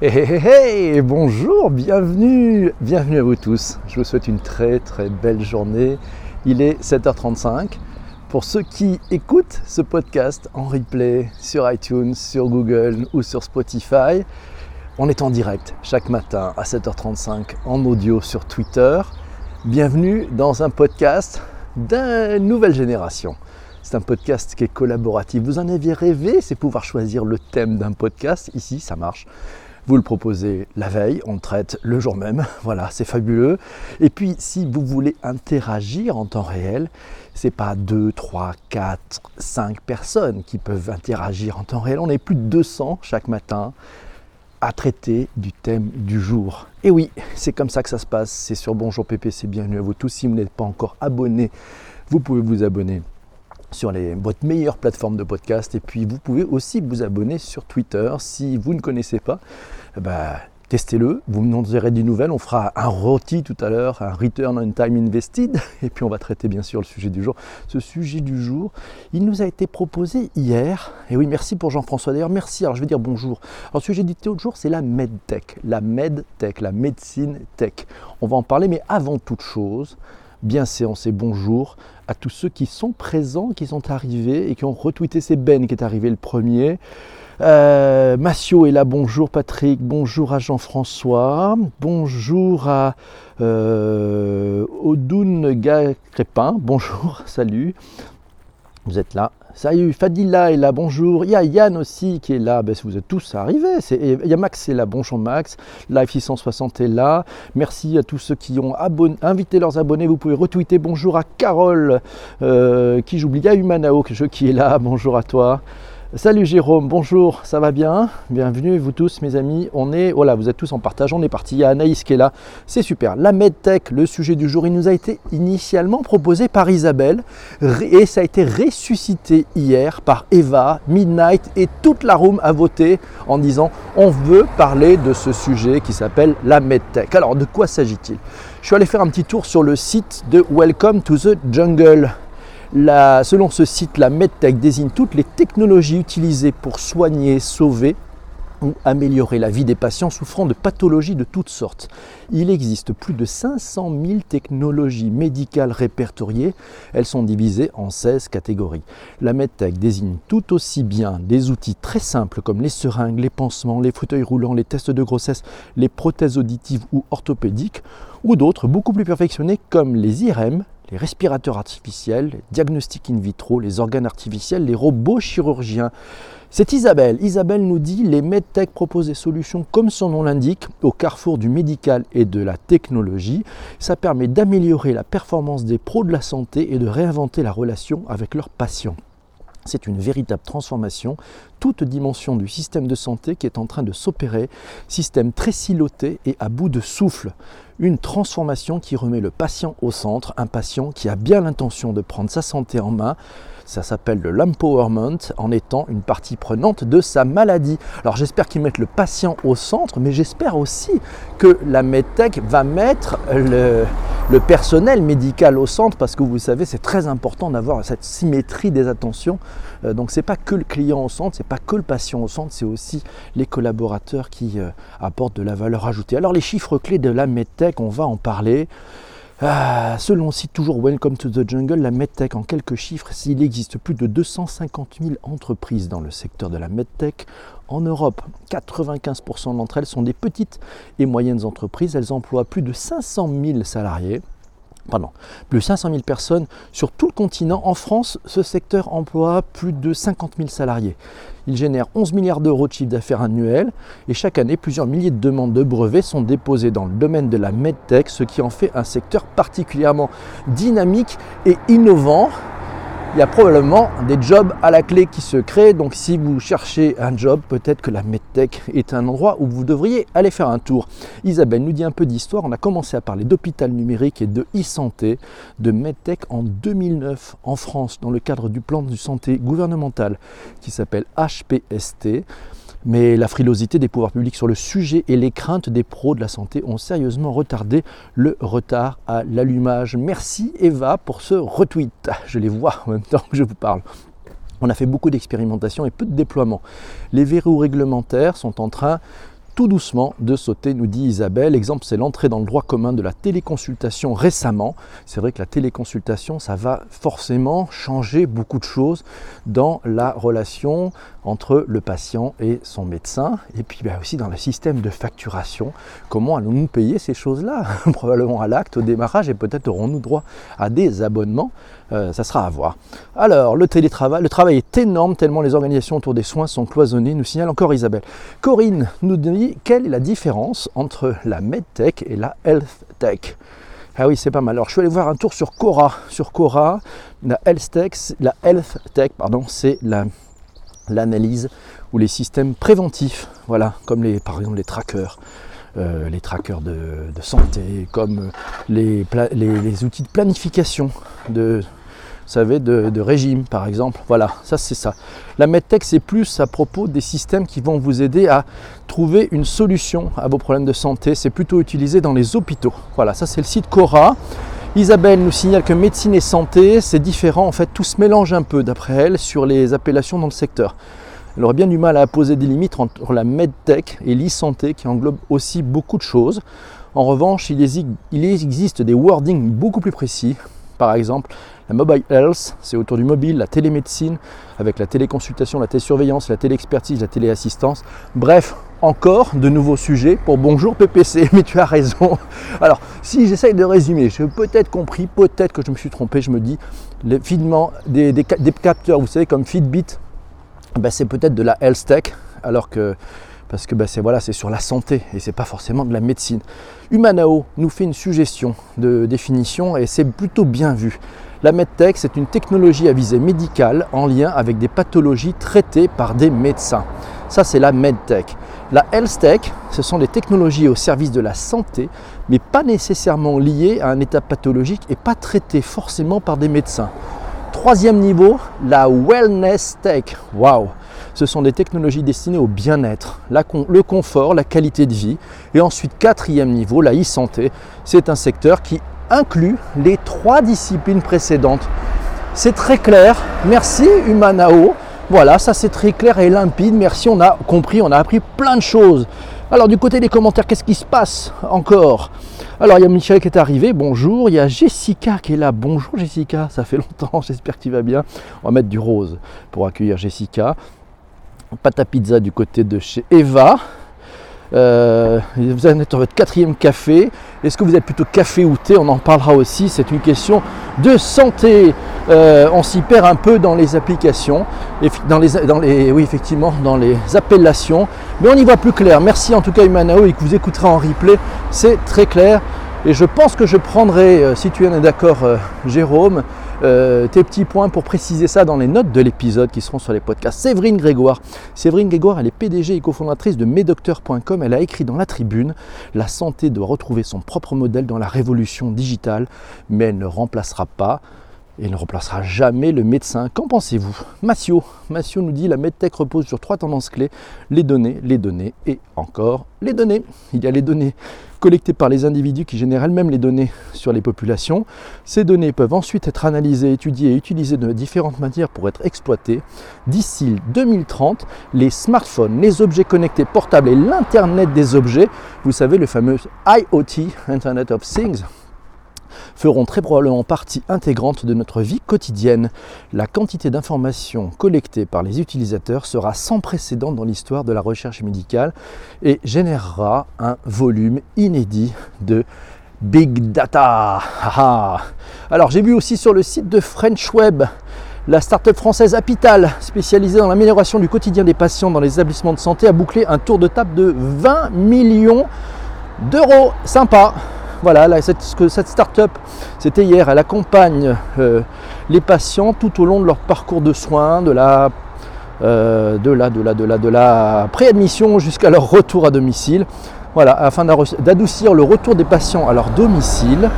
Hey, hey, hey, bonjour, bienvenue, bienvenue à vous tous. Je vous souhaite une très très belle journée. Il est 7h35. Pour ceux qui écoutent ce podcast en replay sur iTunes, sur Google ou sur Spotify, on est en direct chaque matin à 7h35 en audio sur Twitter. Bienvenue dans un podcast d'une nouvelle génération. C'est un podcast qui est collaboratif. Vous en aviez rêvé, c'est pouvoir choisir le thème d'un podcast. Ici, ça marche. Vous le proposez la veille, on traite le jour même. Voilà, c'est fabuleux. Et puis, si vous voulez interagir en temps réel, c'est pas 2, 3, 4, 5 personnes qui peuvent interagir en temps réel. On est plus de 200 chaque matin à traiter du thème du jour. Et oui, c'est comme ça que ça se passe. C'est sur Bonjour PPC, bienvenue à vous tous. Si vous n'êtes pas encore abonné, vous pouvez vous abonner sur les, votre meilleure plateforme de podcast. Et puis vous pouvez aussi vous abonner sur Twitter. Si vous ne connaissez pas, bah, testez-le, vous nous direz des nouvelles, on fera un rôti tout à l'heure, un return on time invested, et puis on va traiter bien sûr le sujet du jour. Ce sujet du jour, il nous a été proposé hier, et oui merci pour Jean-François d'ailleurs, merci, alors je vais dire bonjour. Alors le sujet du jour c'est la medtech, la medtech, la médecine tech. On va en parler, mais avant toute chose, bien séance et bonjour à tous ceux qui sont présents, qui sont arrivés et qui ont retweeté, c'est Ben qui est arrivé le premier. Euh, Massio est là, bonjour Patrick, bonjour à Jean-François, bonjour à euh, Odoun Crépin, bonjour, salut, vous êtes là. Salut, Fadila est là, bonjour. Il y a Yann aussi qui est là, ben, vous êtes tous arrivés. Il y a Max est là, bonjour Max. Life 660 est là. Merci à tous ceux qui ont invité leurs abonnés. Vous pouvez retweeter. Bonjour à Carole, euh, qui j'oublie. Il y a Humanao qui est là, bonjour à toi. Salut Jérôme, bonjour, ça va bien? Bienvenue vous tous mes amis, on est, voilà, vous êtes tous en partage, on est parti, il y a Anaïs qui est là, c'est super. La MedTech, le sujet du jour, il nous a été initialement proposé par Isabelle et ça a été ressuscité hier par Eva, Midnight et toute la room a voté en disant on veut parler de ce sujet qui s'appelle la MedTech. Alors de quoi s'agit-il? Je suis allé faire un petit tour sur le site de Welcome to the Jungle selon ce site, la MedTech désigne toutes les technologies utilisées pour soigner, sauver ou améliorer la vie des patients souffrant de pathologies de toutes sortes. Il existe plus de 500 000 technologies médicales répertoriées. Elles sont divisées en 16 catégories. La MedTech désigne tout aussi bien des outils très simples comme les seringues, les pansements, les fauteuils roulants, les tests de grossesse, les prothèses auditives ou orthopédiques, ou d'autres beaucoup plus perfectionnés comme les IRM, les respirateurs artificiels, les diagnostics in vitro, les organes artificiels, les robots chirurgiens. C'est Isabelle. Isabelle nous dit les medtech proposent des solutions comme son nom l'indique au carrefour du médical et de la technologie. Ça permet d'améliorer la performance des pros de la santé et de réinventer la relation avec leurs patients. C'est une véritable transformation, toute dimension du système de santé qui est en train de s'opérer, système très siloté et à bout de souffle. Une transformation qui remet le patient au centre, un patient qui a bien l'intention de prendre sa santé en main, ça s'appelle le l'empowerment en étant une partie prenante de sa maladie. Alors j'espère qu'ils mettent le patient au centre, mais j'espère aussi que la MedTech va mettre le, personnel médical au centre parce que vous savez, c'est très important d'avoir cette symétrie des attentions. Euh, donc c'est pas que le client au centre, c'est pas que le patient au centre, c'est aussi les collaborateurs qui euh, apportent de la valeur ajoutée. Alors les chiffres clés de la MedTech, on va en parler. Ah, selon site toujours Welcome to the Jungle, la MedTech en quelques chiffres, s'il existe plus de 250 000 entreprises dans le secteur de la MedTech en Europe. 95% d'entre elles sont des petites et moyennes entreprises. Elles emploient plus de 500 000 salariés plus de 500 000 personnes sur tout le continent. En France, ce secteur emploie plus de 50 000 salariés. Il génère 11 milliards d'euros de chiffre d'affaires annuel et chaque année, plusieurs milliers de demandes de brevets sont déposées dans le domaine de la medtech, ce qui en fait un secteur particulièrement dynamique et innovant il y a probablement des jobs à la clé qui se créent. Donc si vous cherchez un job, peut-être que la MedTech est un endroit où vous devriez aller faire un tour. Isabelle nous dit un peu d'histoire. On a commencé à parler d'hôpital numérique et de e-santé, de MedTech en 2009 en France dans le cadre du plan de santé gouvernemental qui s'appelle HPST. Mais la frilosité des pouvoirs publics sur le sujet et les craintes des pros de la santé ont sérieusement retardé le retard à l'allumage. Merci Eva pour ce retweet. Je les vois en même temps que je vous parle. On a fait beaucoup d'expérimentations et peu de déploiements. Les verrous réglementaires sont en train tout doucement de sauter, nous dit Isabelle. Exemple, c'est l'entrée dans le droit commun de la téléconsultation récemment. C'est vrai que la téléconsultation, ça va forcément changer beaucoup de choses dans la relation entre le patient et son médecin, et puis bah, aussi dans le système de facturation. Comment allons-nous payer ces choses-là? Probablement à l'acte, au démarrage, et peut-être aurons-nous droit à des abonnements. Euh, ça sera à voir. Alors, le télétravail, le travail est énorme tellement les organisations autour des soins sont cloisonnées, nous signale encore Isabelle. Corinne nous dit quelle est la différence entre la medtech et la health tech ah oui, c'est pas mal. Alors, je suis allé voir un tour sur Cora. Sur Cora, la health tech, la health tech pardon, c'est l'analyse ou les systèmes préventifs. Voilà, comme les, par exemple les trackers. Euh, les trackers de, santé, comme les, les, outils de planification de, savez, de, régime par exemple. Voilà, ça c'est ça. La MedTech c'est plus à propos des systèmes qui vont vous aider à trouver une solution à vos problèmes de santé. C'est plutôt utilisé dans les hôpitaux. Voilà, ça c'est le site Cora. Isabelle nous signale que médecine et santé, c'est différent. En fait, tout se mélange un peu, d'après elle, sur les appellations dans le secteur. Elle aurait bien du mal à poser des limites entre la medtech et l'e-santé qui englobe aussi beaucoup de choses. En revanche, il existe des wordings beaucoup plus précis. Par exemple, la mobile health, c'est autour du mobile, la télémédecine, avec la téléconsultation, la télésurveillance, la téléexpertise, la téléassistance. Bref, encore de nouveaux sujets pour Bonjour PPC, mais tu as raison. Alors, si j'essaye de résumer, j'ai peut-être compris, peut-être que je me suis trompé, je me dis, le des, des, capteurs, vous savez, comme Fitbit, ben c'est peut-être de la health tech, alors que parce que ben c'est voilà, c'est sur la santé et c'est pas forcément de la médecine. Humanao nous fait une suggestion de définition et c'est plutôt bien vu. La MedTech, c'est une technologie à visée médicale en lien avec des pathologies traitées par des médecins. Ça, c'est la MedTech. La HealthTech, ce sont des technologies au service de la santé, mais pas nécessairement liées à un état pathologique et pas traitées forcément par des médecins. Troisième niveau, la Wellness Tech. Waouh Ce sont des technologies destinées au bien-être, le confort, la qualité de vie. Et ensuite, quatrième niveau, la e-santé. C'est un secteur qui inclut les trois disciplines précédentes. C'est très clair. Merci Humanao. Voilà, ça c'est très clair et limpide. Merci, on a compris, on a appris plein de choses. Alors du côté des commentaires, qu'est-ce qui se passe encore? Alors il y a Michel qui est arrivé, bonjour. Il y a Jessica qui est là, bonjour Jessica, ça fait longtemps, j'espère que tu vas bien. On va mettre du rose pour accueillir Jessica. À pizza du côté de chez Eva. Euh, vous êtes dans votre quatrième café. Est-ce que vous êtes plutôt café ou thé? On en parlera aussi. C'est une question de santé. Euh, on s'y perd un peu dans les applications, dans les, dans les, oui effectivement dans les appellations, mais on y voit plus clair. Merci en tout cas Imanao et que vous écouterez en replay, c'est très clair. Et je pense que je prendrai, euh, si tu es d'accord Jérôme, euh, tes petits points pour préciser ça dans les notes de l'épisode qui seront sur les podcasts. Séverine Grégoire. Séverine Grégoire, elle est PDG et cofondatrice de Medocteur.com. Elle a écrit dans la tribune La santé doit retrouver son propre modèle dans la révolution digitale, mais elle ne remplacera pas et ne remplacera jamais le médecin. Qu'en pensez-vous? Massio. Massio nous dit la medtech repose sur trois tendances clés les données, les données et encore les données. Il y a les données collectées par les individus qui génèrent elles-mêmes les données sur les populations. Ces données peuvent ensuite être analysées, étudiées et utilisées de différentes manières pour être exploitées. D'ici 2030, les smartphones, les objets connectés portables et l'Internet des objets, vous savez le fameux IoT, Internet of Things, feront très probablement partie intégrante de notre vie quotidienne. La quantité d'informations collectées par les utilisateurs sera sans précédent dans l'histoire de la recherche médicale et générera un volume inédit de Big Data. Alors j'ai vu aussi sur le site de French Web la start-up française Apital, spécialisée dans l'amélioration du quotidien des patients dans les établissements de santé, a bouclé un tour de table de 20 millions d'euros. Sympa. Voilà, cette, start-up, c'était hier, elle accompagne euh, les patients tout au long de leur parcours de soins, de la, euh, de la, de la, de la, de la préadmission jusqu'à leur retour à domicile. Voilà, afin d'adoucir le retour des patients à leur domicile,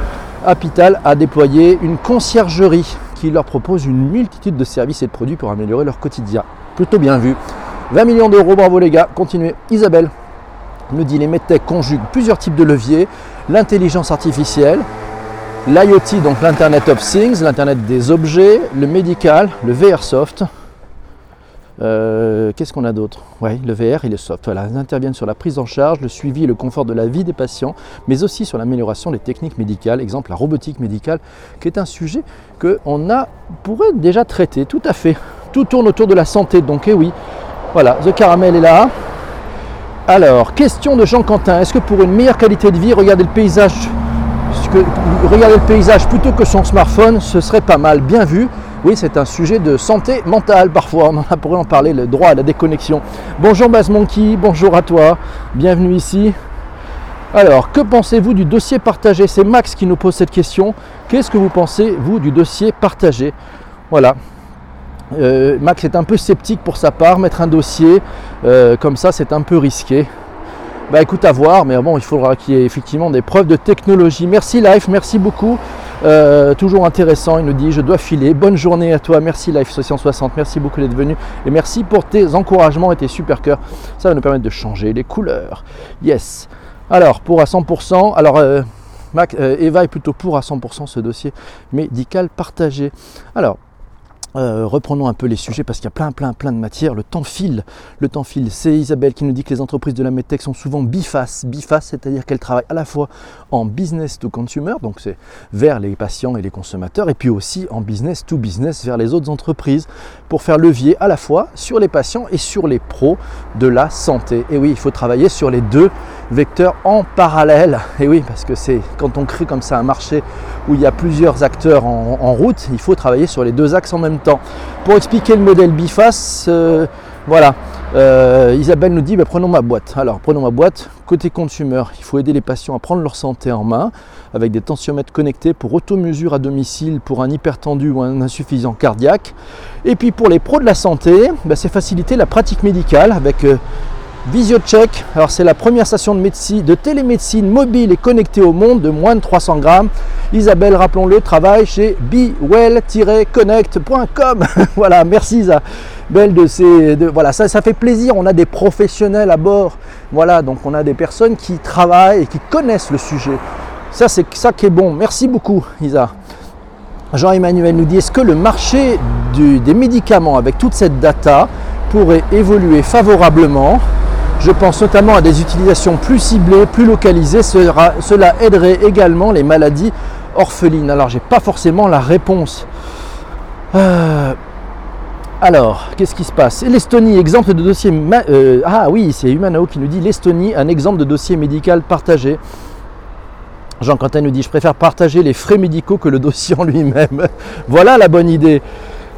Apital a déployé une conciergerie qui leur propose une multitude de services et de produits pour améliorer leur quotidien. Plutôt bien vu. 20 millions d'euros, bravo les gars, continuez. Isabelle nous dit les medtech conjuguent plusieurs types de leviers l'intelligence artificielle, l'IoT, donc l'Internet of Things, l'Internet des objets, le médical, le VR soft. Euh, qu'est-ce qu'on a d'autre? Oui, le VR et le soft. Voilà, ils interviennent sur la prise en charge, le suivi et le confort de la vie des patients, mais aussi sur l'amélioration des techniques médicales, exemple la robotique médicale, qui est un sujet qu'on pourrait déjà traiter, tout à fait. Tout tourne autour de la santé, donc eh oui. Voilà, The Caramel est là. Alors, question de Jean Quentin, est-ce que pour une meilleure qualité de vie, regarder le paysage, plutôt que son smartphone, ce serait pas mal, bien vu. Oui, c'est un sujet de santé mentale parfois, on pourrait en parler, le droit à la déconnexion. Bonjour Baz Monkey, bonjour à toi, bienvenue ici. Alors, que pensez-vous du dossier partagé? C'est Max qui nous pose cette question. Qu'est-ce que vous pensez, vous, du dossier partagé? Voilà. Euh, Max est un peu sceptique pour sa part, mettre un dossier euh, comme ça, c'est un peu risqué. Bah écoute à voir, mais bon, il faudra qu'il y ait effectivement des preuves de technologie. Merci Life, merci beaucoup. Euh, toujours intéressant, il nous dit je dois filer. Bonne journée à toi, merci Life 60, merci beaucoup d'être venu et merci pour tes encouragements et tes super cœurs. Ça va nous permettre de changer les couleurs. Yes. Alors pour à 100%, alors euh, Eva est plutôt pour à 100% ce dossier médical partagé. Alors euh, reprenons un peu les sujets parce qu'il y a plein, plein, plein de matières. Le temps file. Le temps file. C'est Isabelle qui nous dit que les entreprises de la medtech sont souvent bifaces. Bifaces, c'est-à-dire qu'elles travaillent à la fois en business to consumer, donc c'est vers les patients et les consommateurs, et puis aussi en business to business vers les autres entreprises pour faire levier à la fois sur les patients et sur les pros de la santé. Et oui, il faut travailler sur les deux vecteurs en parallèle. Et oui, parce que c'est quand on crée comme ça un marché où il y a plusieurs acteurs en route, il faut travailler sur les deux axes en même temps. Pour expliquer le modèle biface, euh, voilà, euh, Isabelle nous dit bah, prenons ma boîte. Alors prenons ma boîte. Côté consumer, il faut aider les patients à prendre leur santé en main avec des tensiomètres connectés pour auto-mesure à domicile pour un hypertendu ou un insuffisant cardiaque. Et puis pour les pros de la santé, bah, c'est faciliter la pratique médicale avec euh, VisioCheck, alors c'est la première station de, médecine, de télémédecine mobile et connectée au monde de moins de 300 grammes. Isabelle, rappelons-le, travaille chez bewell-connect.com. voilà, merci Isabelle de ces. Voilà, ça, ça fait plaisir. On a des professionnels à bord. Voilà, donc on a des personnes qui travaillent et qui connaissent le sujet. Ça, c'est ça qui est bon. Merci beaucoup, Isa. Jean-Emmanuel nous dit est-ce que le marché des médicaments avec toute cette data pourrait évoluer favorablement? Je pense notamment à des utilisations plus ciblées, plus localisées. Cela, aiderait également les maladies orphelines. Alors, j'ai pas forcément la réponse. Euh, alors, qu'est-ce qui se passe? L'Estonie, exemple de dossier. Euh, ah oui, c'est Humanao qui nous dit l'Estonie, un exemple de dossier médical partagé. Jean Quentin nous dit Je préfère partager les frais médicaux que le dossier en lui-même. voilà la bonne idée.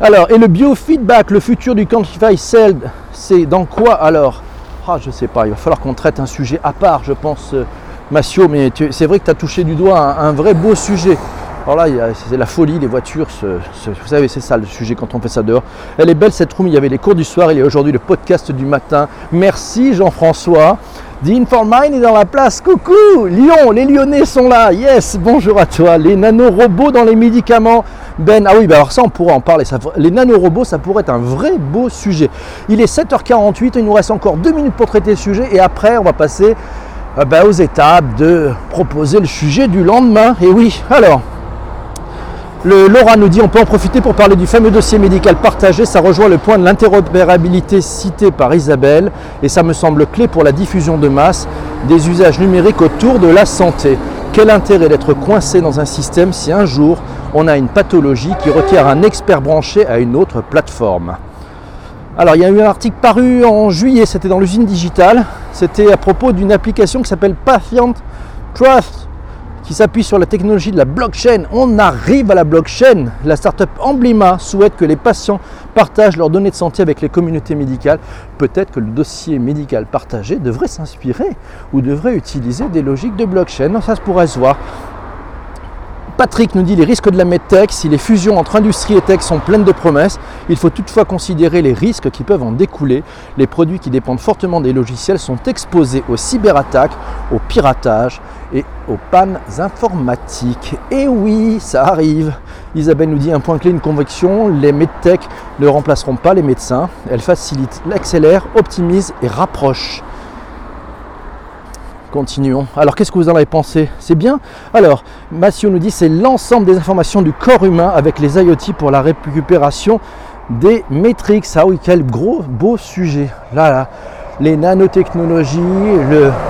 Alors, et le biofeedback, le futur du Quantify Cell, c'est dans quoi alors? Ah, je sais pas, il va falloir qu'on traite un sujet à part, je pense, euh, Massio, mais c'est vrai que tu as touché du doigt un, vrai beau sujet. Alors là, c'est la folie, les voitures, vous savez, c'est ça le sujet quand on fait ça dehors. Elle est belle cette room, il y avait les cours du soir, il y a aujourd'hui le podcast du matin. Merci Jean-François. The Mind est dans la place. Coucou Lyon, les Lyonnais sont là. Yes, bonjour à toi. Les nanorobots dans les médicaments. Ben, ah oui, ben alors ça on pourrait en parler. Les nanorobots, ça pourrait être un vrai beau sujet. Il est 7h48, il nous reste encore deux minutes pour traiter le sujet et après on va passer euh, ben, aux étapes de proposer le sujet du lendemain. Et oui, alors, Laura nous dit on peut en profiter pour parler du fameux dossier médical partagé. Ça rejoint le point de l'interopérabilité cité par Isabelle. Et ça me semble clé pour la diffusion de masse des usages numériques autour de la santé. Quel intérêt d'être coincé dans un système si un jour on a une pathologie qui requiert un expert branché à une autre plateforme? Alors il y a eu un article paru en juillet, c'était dans l'usine digitale, c'était à propos d'une application qui s'appelle Patient Trust qui s'appuie sur la technologie de la blockchain. On arrive à la blockchain. La startup Emblema souhaite que les patients partagent leurs données de santé avec les communautés médicales. Peut-être que le dossier médical partagé devrait s'inspirer ou devrait utiliser des logiques de blockchain. Ça se pourrait se voir. Patrick nous dit les risques de la medtech, si les fusions entre industrie et tech sont pleines de promesses, il faut toutefois considérer les risques qui peuvent en découler. Les produits qui dépendent fortement des logiciels sont exposés aux cyberattaques, au piratage et aux pannes informatiques. Et oui, ça arrive. Isabelle nous dit un point clé, une conviction, les medtech ne remplaceront pas les médecins. Elles facilitent, l'accélèrent, optimisent et rapprochent. Continuons. Alors qu'est-ce que vous en avez pensé? C'est bien? Alors, Massio nous dit c'est l'ensemble des informations du corps humain avec les IoT pour la récupération des métriques. Ah oui, quel gros beau sujet. Là, là, les nanotechnologies,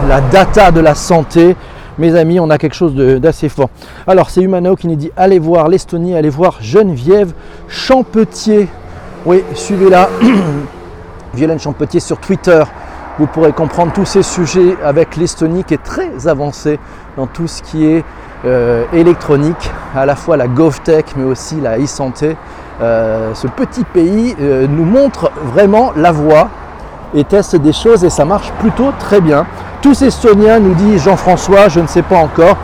la data de la santé. Mes amis, on a quelque chose d'assez fort. Alors, c'est Humano qui nous dit allez voir l'Estonie, allez voir Geneviève Champetier. Oui, suivez-la. Violaine Champetier sur Twitter. Vous pourrez comprendre tous ces sujets avec l'Estonie qui est très avancée dans tout ce qui est euh, électronique, à la fois la GovTech mais aussi la e-santé. Euh, ce petit pays euh, nous montre vraiment la voie et teste des choses et ça marche plutôt très bien. Tous Estoniens, nous dit Jean-François, je ne sais pas encore.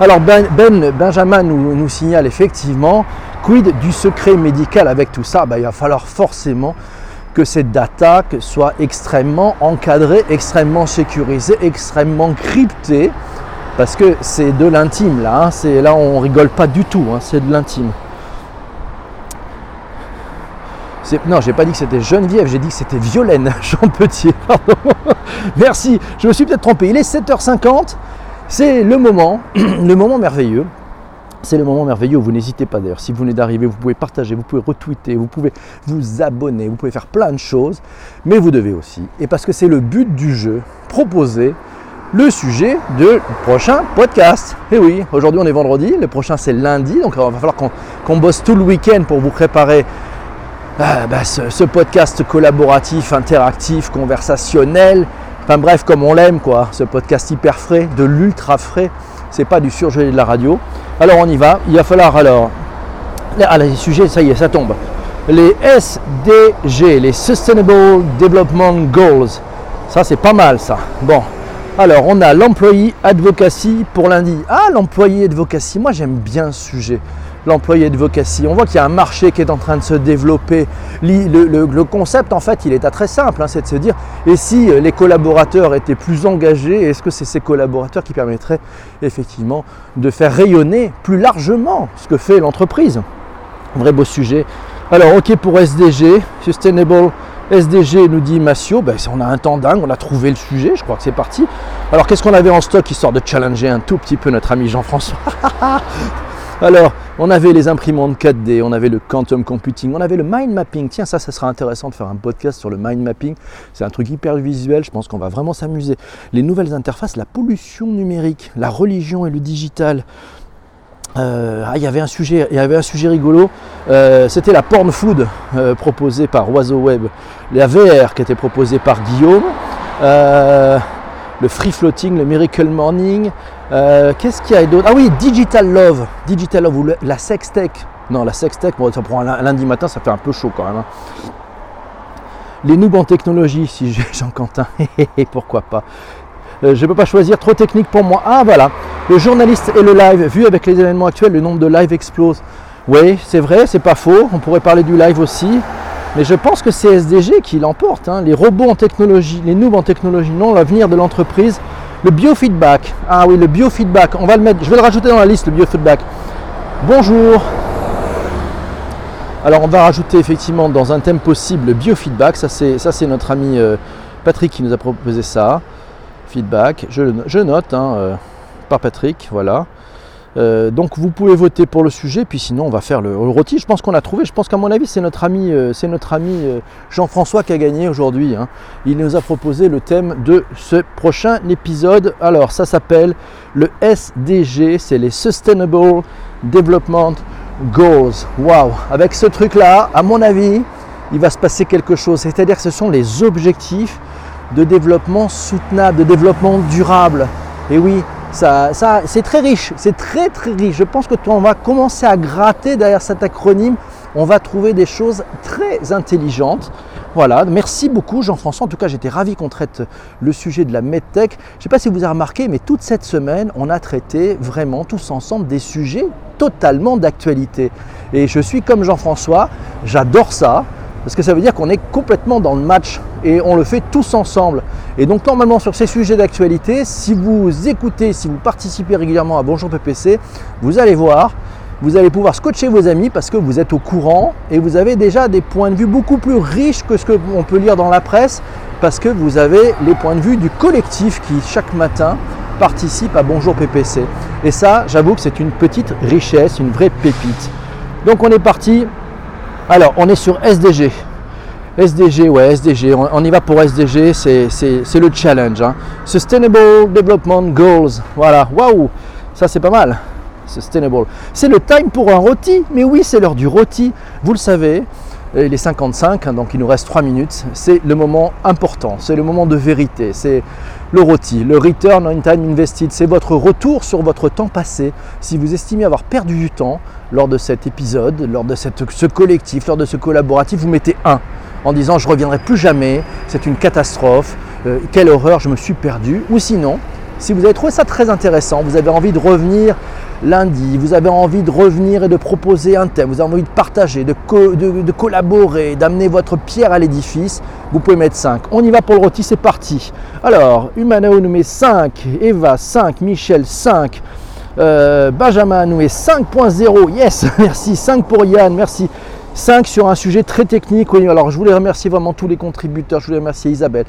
Alors Ben, ben Benjamin nous, nous, signale effectivement, quid du secret médical avec tout ça? Ben, Il va falloir forcément cette data soit extrêmement encadrée, extrêmement sécurisée, extrêmement cryptée, parce que c'est de l'intime là, hein. c'est là on rigole pas du tout, hein. c'est de l'intime. Non, j'ai pas dit que c'était Geneviève, j'ai dit que c'était Violaine Jean. Pardon. Merci, je me suis peut-être trompé. Il est 7h50, c'est le moment, le moment merveilleux c'est le moment merveilleux vous n'hésitez pas d'ailleurs. Si vous venez d'arriver, vous pouvez partager, vous pouvez retweeter, vous pouvez vous abonner, vous pouvez faire plein de choses. Mais vous devez aussi, et parce que c'est le but du jeu, proposer le sujet du prochain podcast. Et oui, aujourd'hui on est vendredi, le prochain c'est lundi, donc il va falloir qu'on bosse tout le week-end pour vous préparer ah, bah, ce, podcast collaboratif, interactif, conversationnel. Enfin bref, comme on l'aime, quoi. Ce podcast hyper frais, de l'ultra frais. C'est pas du surgelé de la radio. Alors on y va. Il va falloir alors. Ah, les sujets, ça y est, ça tombe. Les SDG, les Sustainable Development Goals. Ça, c'est pas mal, ça. Bon. Alors, on a l'employé advocacy pour lundi. Ah, l'employé advocacy, moi j'aime bien ce sujet l'employé advocacy. On voit qu'il y a un marché qui est en train de se développer. Le, concept, en fait, il est très simple, hein, c'est de se dire, et si euh, les collaborateurs étaient plus engagés, est-ce que c'est ces collaborateurs qui permettraient effectivement de faire rayonner plus largement ce que fait l'entreprise? Vrai beau sujet. Alors, ok pour SDG, Sustainable SDG nous dit Massio, ben, on a un temps dingue, on a trouvé le sujet, je crois que c'est parti. Alors qu'est-ce qu'on avait en stock histoire de challenger un tout petit peu notre ami Jean-François? Alors, on avait les imprimantes 4D, on avait le quantum computing, on avait le mind mapping. Tiens, ça, ça sera intéressant de faire un podcast sur le mind mapping. C'est un truc hyper visuel, je pense qu'on va vraiment s'amuser. Les nouvelles interfaces, la pollution numérique, la religion et le digital. Euh, ah, il y avait un sujet, il y avait un sujet rigolo. Euh, c'était la porn food euh, proposée par Oiseau Web, la VR qui était proposée par Guillaume, le free floating, le miracle morning, euh, qu'est-ce qu'il y a d'autre? Ah oui, Digital Love. Digital Love ou la sextech. Non, la sextech, bon, ça prend un lundi matin, ça fait un peu chaud quand même. Hein. Les noobs en technologie, si j'ai Jean-Quentin, pourquoi pas? Euh, je ne peux pas choisir, trop technique pour moi. Ah voilà, le journaliste et le live. Vu avec les événements actuels, le nombre de lives explose. Oui, c'est vrai, c'est pas faux. On pourrait parler du live aussi. Mais je pense que c'est SDG qui l'emporte. Hein. Les robots en technologie, les noobs en technologie, non, l'avenir de l'entreprise. Le biofeedback. Ah oui, le biofeedback. On va le mettre, je vais le rajouter dans la liste, le biofeedback. Bonjour. Alors on va rajouter effectivement dans un thème possible le biofeedback. Ça c'est, notre ami euh, Patrick qui nous a proposé ça. Feedback. Je, je note hein, euh, par Patrick. Voilà. Euh, donc vous pouvez voter pour le sujet, puis sinon on va faire le, rôti. Je pense qu'on a trouvé, je pense qu'à mon avis c'est notre ami, euh, c'est notre ami euh, Jean-François qui a gagné aujourd'hui. Hein. Il nous a proposé le thème de ce prochain épisode. Alors ça s'appelle le SDG, c'est les Sustainable Development Goals. Waouh Avec ce truc-là, à mon avis, il va se passer quelque chose. C'est-à-dire que ce sont les objectifs de développement soutenable, de développement durable. Et oui, ça, c'est très riche, c'est très très riche. Je pense que quand on va commencer à gratter derrière cet acronyme, on va trouver des choses très intelligentes. Voilà, merci beaucoup Jean-François. En tout cas, j'étais ravi qu'on traite le sujet de la medtech. Je ne sais pas si vous avez remarqué, mais toute cette semaine, on a traité vraiment tous ensemble des sujets totalement d'actualité. Et je suis comme Jean-François, j'adore ça. Parce que ça veut dire qu'on est complètement dans le match et on le fait tous ensemble. Et donc normalement sur ces sujets d'actualité, si vous écoutez, si vous participez régulièrement à Bonjour PPC, vous allez voir, vous allez pouvoir scotcher vos amis parce que vous êtes au courant et vous avez déjà des points de vue beaucoup plus riches que ce qu'on peut lire dans la presse parce que vous avez les points de vue du collectif qui chaque matin participe à Bonjour PPC. Et ça, j'avoue que c'est une petite richesse, une vraie pépite. Donc on est parti Alors, on est sur SDG. SDG, ouais, SDG, on, y va pour SDG, c'est le challenge. Hein. Sustainable Development Goals, voilà, waouh, ça c'est pas mal. Sustainable. C'est le time pour un rôti, mais oui, c'est l'heure du rôti, vous le savez. Il est 55, hein, donc il nous reste 3 minutes. C'est le moment important, c'est le moment de vérité, c'est le rôti, le return on time invested, c'est votre retour sur votre temps passé. Si vous estimez avoir perdu du temps lors de cet épisode, lors de ce collectif, lors de ce collaboratif, vous mettez 1 en disant je reviendrai plus jamais, c'est une catastrophe, euh, quelle horreur, je me suis perdu. Ou sinon, si vous avez trouvé ça très intéressant, vous avez envie de revenir lundi, vous avez envie de revenir et de proposer un thème, vous avez envie de partager, de, collaborer, d'amener votre pierre à l'édifice, vous pouvez mettre 5. On y va pour le rôti, c'est parti. Alors, Humanao nous met 5, Eva 5, Michel 5, euh, Benjamin nous met 5.0, yes, merci, 5 pour Yann, merci. 5 sur un sujet très technique. alors je voulais remercier vraiment tous les contributeurs. Je voulais remercier Isabelle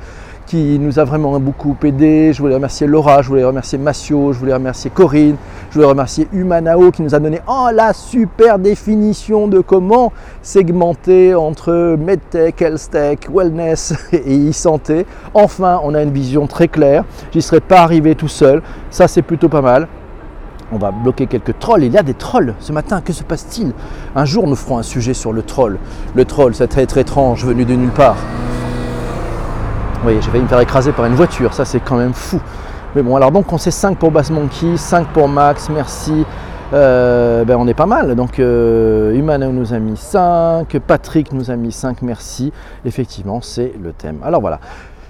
qui nous a vraiment beaucoup aidé. Je voulais remercier Laura, je voulais remercier Massio, je voulais remercier Corinne, je voulais remercier Humanao qui nous a donné oh, la super définition de comment segmenter entre MedTech, HealthTech, Wellness et e-santé. Enfin, on a une vision très claire. J'y serais pas arrivé tout seul. Ça, c'est plutôt pas mal on va bloquer quelques trolls. Il y a des trolls ce matin, que se passe-t-il? Un jour, nous ferons un sujet sur le troll. Le troll, cet être étrange venu de nulle part. Oui, j'ai failli me faire écraser par une voiture, ça c'est quand même fou. Mais bon, alors donc on sait 5 pour Bass Monkey, 5 pour Max, merci. Euh, ben on est pas mal. Donc euh, Humano nous a mis 5, Patrick nous a mis 5, merci. Effectivement, c'est le thème. Alors voilà.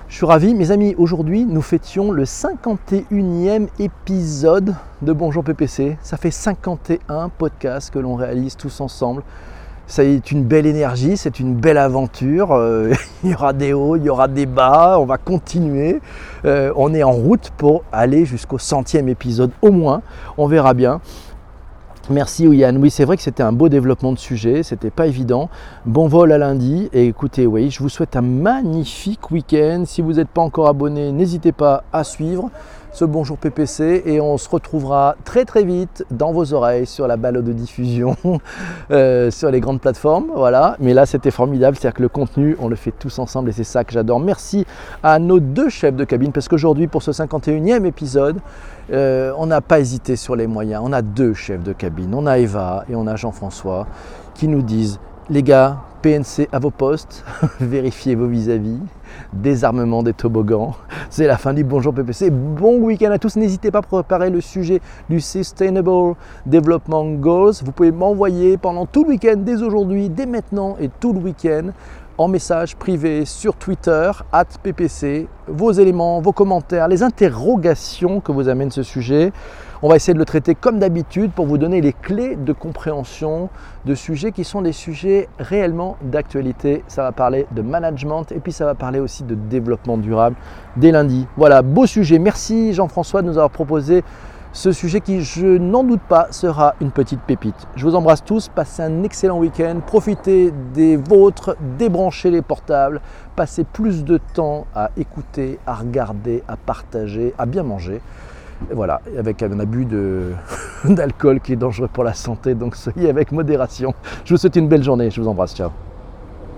Je suis ravi, mes amis, aujourd'hui nous fêtions le 51e épisode de Bonjour PPC. Ça fait 51 podcasts que l'on réalise tous ensemble. Ça est une belle énergie, c'est une belle aventure. Euh, il y aura des hauts, il y aura des bas, on va continuer. Euh, on est en route pour aller jusqu'au centième épisode au moins. On verra bien. Merci Yann. Oui, c'est vrai que c'était un beau développement de sujet, c'était pas évident. Bon vol à lundi et écoutez, oui, je vous souhaite un magnifique week-end. Si vous n'êtes pas encore abonné, n'hésitez pas à suivre ce Bonjour PPC et on se retrouvera très très vite dans vos oreilles sur la balle de diffusion, euh, sur les grandes plateformes. Voilà, mais là c'était formidable, c'est-à-dire que le contenu, on le fait tous ensemble et c'est ça que j'adore. Merci à nos deux chefs de cabine parce qu'aujourd'hui, pour ce 51e épisode, euh, on n'a pas hésité sur les moyens. On a deux chefs de cabine, on a Eva et on a Jean-François qui nous disent les gars, PNC à vos postes, vérifiez vos vis-à-vis, désarmement des toboggans. C'est la fin du Bonjour PPC. Bon week-end à tous. N'hésitez pas à préparer le sujet du Sustainable Development Goals. Vous pouvez m'envoyer pendant tout le week-end, dès aujourd'hui, dès maintenant et tout le week-end, en message privé sur Twitter, at PPC, vos éléments, vos commentaires, les interrogations que vous amène ce sujet. On va essayer de le traiter comme d'habitude pour vous donner les clés de compréhension de sujets qui sont des sujets réellement d'actualité. Ça va parler de management et puis ça va parler aussi de développement durable dès lundi. Voilà, beau sujet. Merci Jean-François de nous avoir proposé ce sujet qui, je n'en doute pas, sera une petite pépite. Je vous embrasse tous, passez un excellent week-end, profitez des vôtres, débranchez les portables, passez plus de temps à écouter, à regarder, à partager, à bien manger voilà, avec un abus d'alcool qui est dangereux pour la santé, donc soyez avec modération. Je vous souhaite une belle journée, je vous embrasse, ciao.